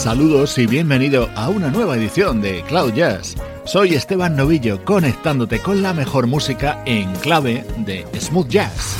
Saludos y bienvenido a una nueva edición de Cloud Jazz. Soy Esteban Novillo conectándote con la mejor música en clave de smooth jazz.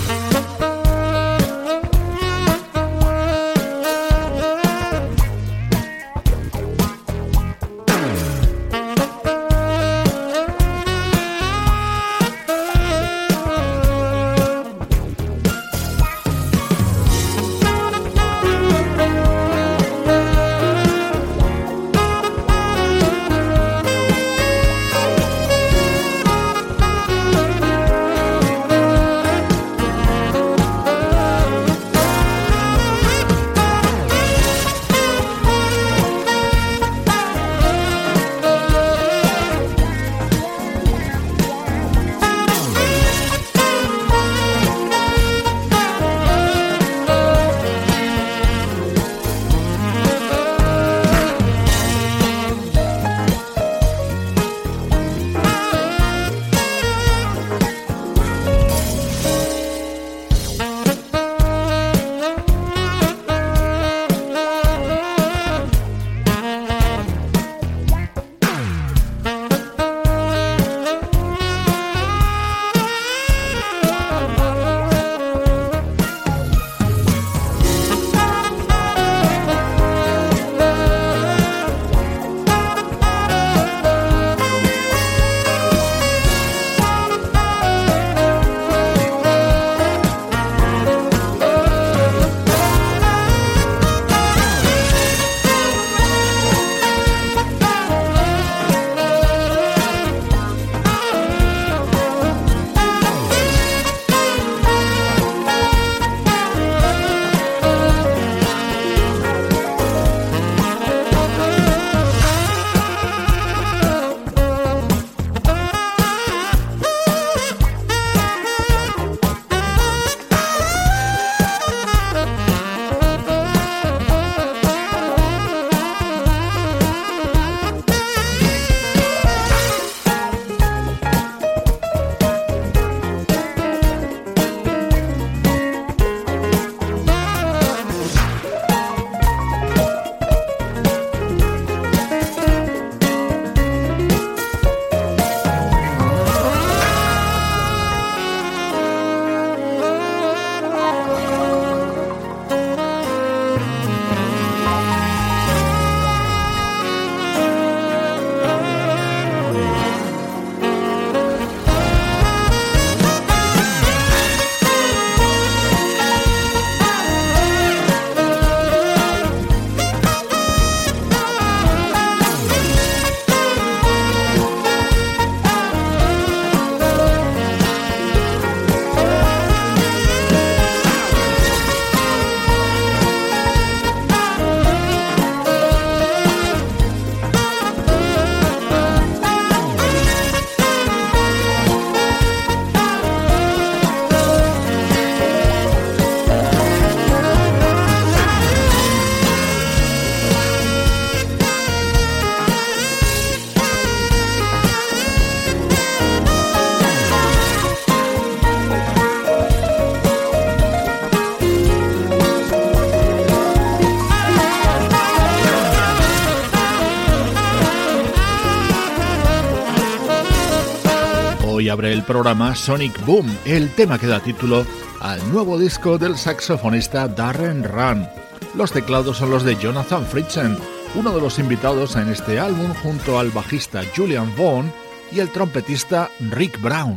Abre el programa Sonic Boom, el tema que da título al nuevo disco del saxofonista Darren Run. Los teclados son los de Jonathan Fritzen, uno de los invitados en este álbum junto al bajista Julian Vaughn y el trompetista Rick Brown.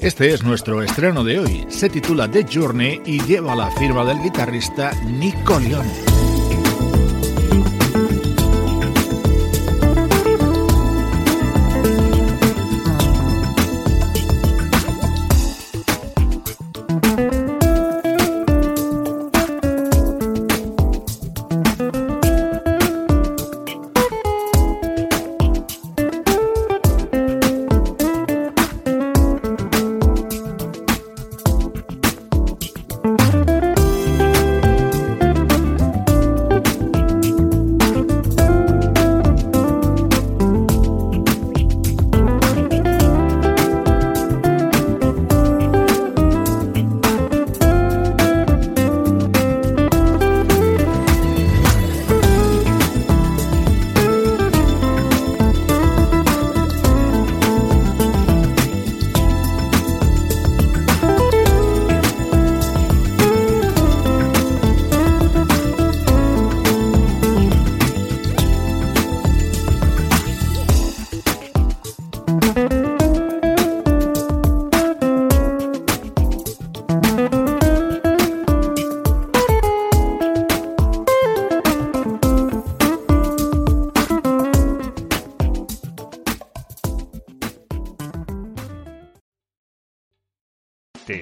Este es nuestro estreno de hoy. Se titula The Journey y lleva la firma del guitarrista Nico Leone.